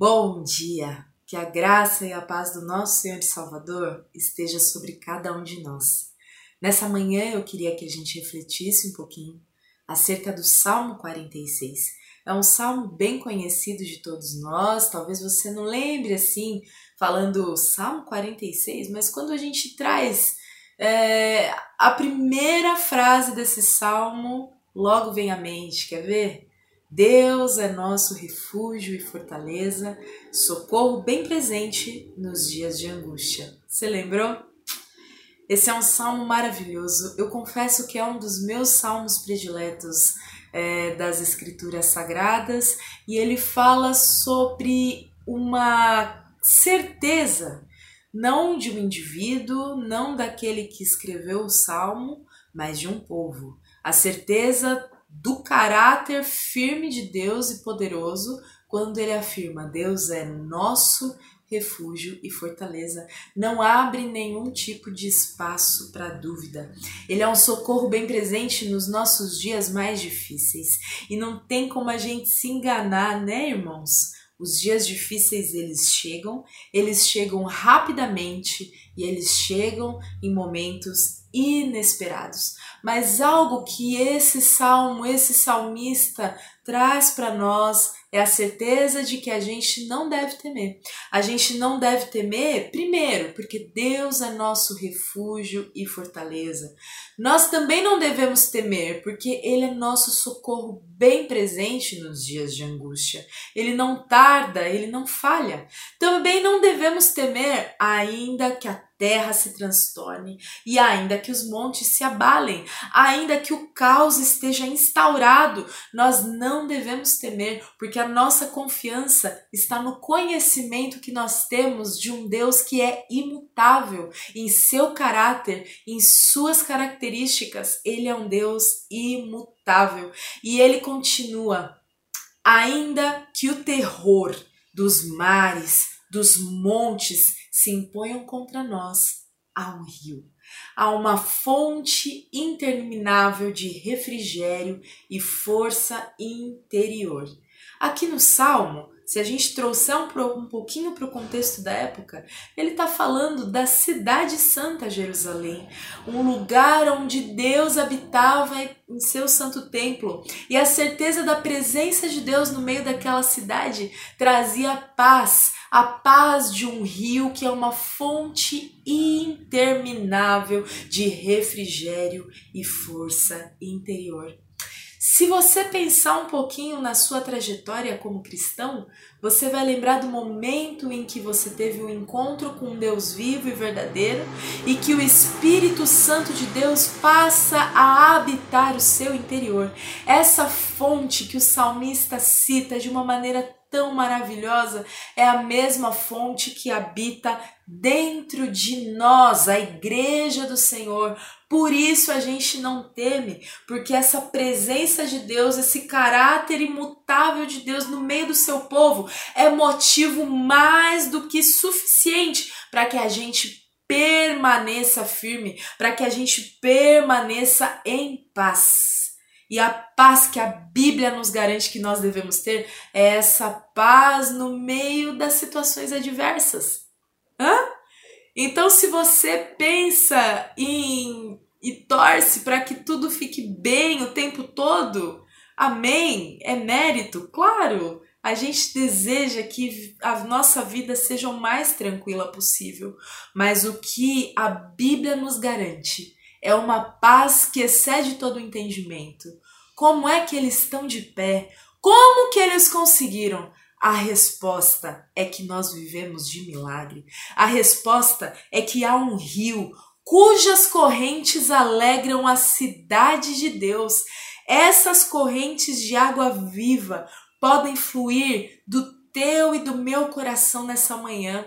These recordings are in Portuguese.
Bom dia! Que a graça e a paz do nosso Senhor e Salvador esteja sobre cada um de nós. Nessa manhã eu queria que a gente refletisse um pouquinho acerca do Salmo 46. É um salmo bem conhecido de todos nós, talvez você não lembre assim, falando Salmo 46, mas quando a gente traz é, a primeira frase desse salmo, logo vem à mente, quer ver? Deus é nosso refúgio e fortaleza, socorro bem presente nos dias de angústia. Você lembrou? Esse é um salmo maravilhoso. Eu confesso que é um dos meus salmos prediletos é, das Escrituras Sagradas e ele fala sobre uma certeza, não de um indivíduo, não daquele que escreveu o salmo, mas de um povo. A certeza do caráter firme de Deus e poderoso quando ele afirma: Deus é nosso refúgio e fortaleza. Não abre nenhum tipo de espaço para dúvida. Ele é um socorro bem presente nos nossos dias mais difíceis. E não tem como a gente se enganar, né, irmãos? Os dias difíceis eles chegam, eles chegam rapidamente e eles chegam em momentos inesperados. Mas algo que esse salmo, esse salmista traz para nós é a certeza de que a gente não deve temer. A gente não deve temer, primeiro, porque Deus é nosso refúgio e fortaleza. Nós também não devemos temer, porque Ele é nosso socorro bem presente nos dias de angústia. Ele não tarda, ele não falha. Também não devemos temer, ainda que a terra se transtorne e ainda que os montes se abalem, ainda que o caos esteja instaurado, nós não devemos temer, porque a nossa confiança está no conhecimento que nós temos de um Deus que é imutável em seu caráter, em suas características. Ele é um Deus imutável e ele continua, ainda que o terror dos mares, dos montes se imponham contra nós, há um rio, há uma fonte interminável de refrigério e força interior. Aqui no Salmo, se a gente trouxer um, pouquinho para o contexto da época, ele está falando da cidade santa Jerusalém, um lugar onde Deus habitava em seu santo templo. E a certeza da presença de Deus no meio daquela cidade trazia paz, a paz de um rio que é uma fonte interminável de refrigério e força interior. Se você pensar um pouquinho na sua trajetória como cristão, você vai lembrar do momento em que você teve um encontro com Deus vivo e verdadeiro e que o Espírito Santo de Deus passa a habitar o seu interior. Essa fonte que o salmista cita de uma maneira tão maravilhosa é a mesma fonte que habita dentro de nós, a igreja do Senhor. Por isso a gente não teme, porque essa presença de Deus, esse caráter imutável de Deus no meio do seu povo é motivo mais do que suficiente para que a gente permaneça firme, para que a gente permaneça em paz. E a paz que a Bíblia nos garante que nós devemos ter é essa paz no meio das situações adversas. Hã? Então, se você pensa em e torce para que tudo fique bem o tempo todo, amém, é mérito, claro. A gente deseja que a nossa vida seja o mais tranquila possível, mas o que a Bíblia nos garante é uma paz que excede todo entendimento. Como é que eles estão de pé? Como que eles conseguiram? A resposta é que nós vivemos de milagre. A resposta é que há um rio cujas correntes alegram a cidade de Deus. Essas correntes de água viva podem fluir do teu e do meu coração nessa manhã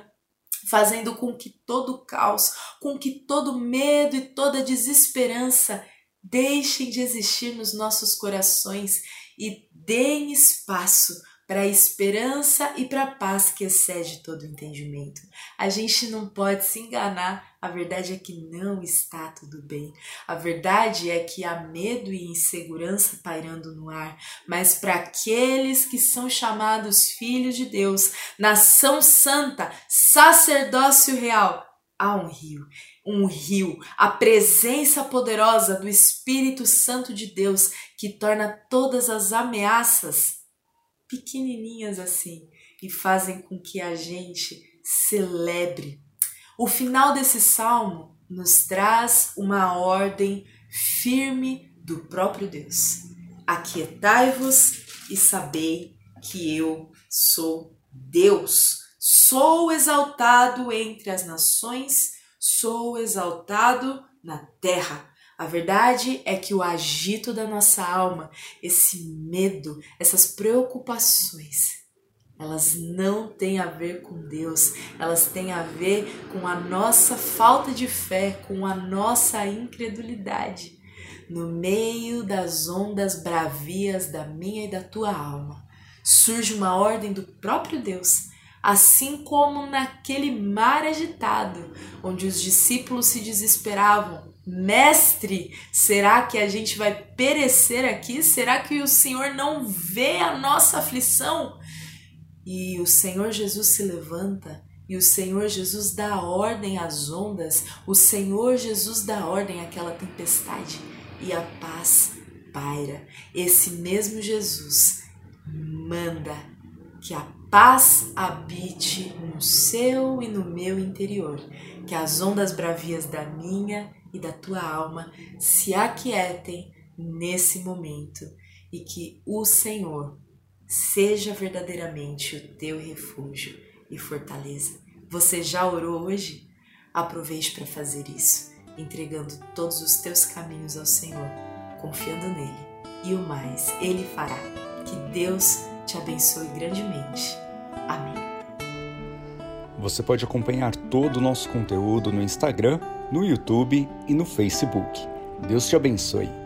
fazendo com que todo caos, com que todo medo e toda desesperança deixem de existir nos nossos corações e deem espaço para a esperança e para a paz que excede todo entendimento. A gente não pode se enganar, a verdade é que não está tudo bem. A verdade é que há medo e insegurança pairando no ar, mas para aqueles que são chamados filhos de Deus, nação santa, sacerdócio real, há um rio, um rio, a presença poderosa do Espírito Santo de Deus que torna todas as ameaças pequenininhas assim e fazem com que a gente celebre. O final desse salmo nos traz uma ordem firme do próprio Deus. Aquietai-vos e sabei que eu sou Deus. Sou exaltado entre as nações, sou exaltado na terra. A verdade é que o agito da nossa alma, esse medo, essas preocupações, elas não têm a ver com Deus, elas têm a ver com a nossa falta de fé, com a nossa incredulidade. No meio das ondas bravias da minha e da tua alma, surge uma ordem do próprio Deus assim como naquele mar agitado, onde os discípulos se desesperavam. Mestre, será que a gente vai perecer aqui? Será que o Senhor não vê a nossa aflição? E o Senhor Jesus se levanta e o Senhor Jesus dá ordem às ondas, o Senhor Jesus dá ordem àquela tempestade e a paz paira. Esse mesmo Jesus manda que a paz habite no seu e no meu interior, que as ondas bravias da minha e da tua alma se aquietem nesse momento e que o Senhor seja verdadeiramente o teu refúgio e fortaleza. Você já orou hoje? Aproveite para fazer isso, entregando todos os teus caminhos ao Senhor, confiando nele, e o mais ele fará. Que Deus te abençoe grandemente. Amém. Você pode acompanhar todo o nosso conteúdo no Instagram, no YouTube e no Facebook. Deus te abençoe.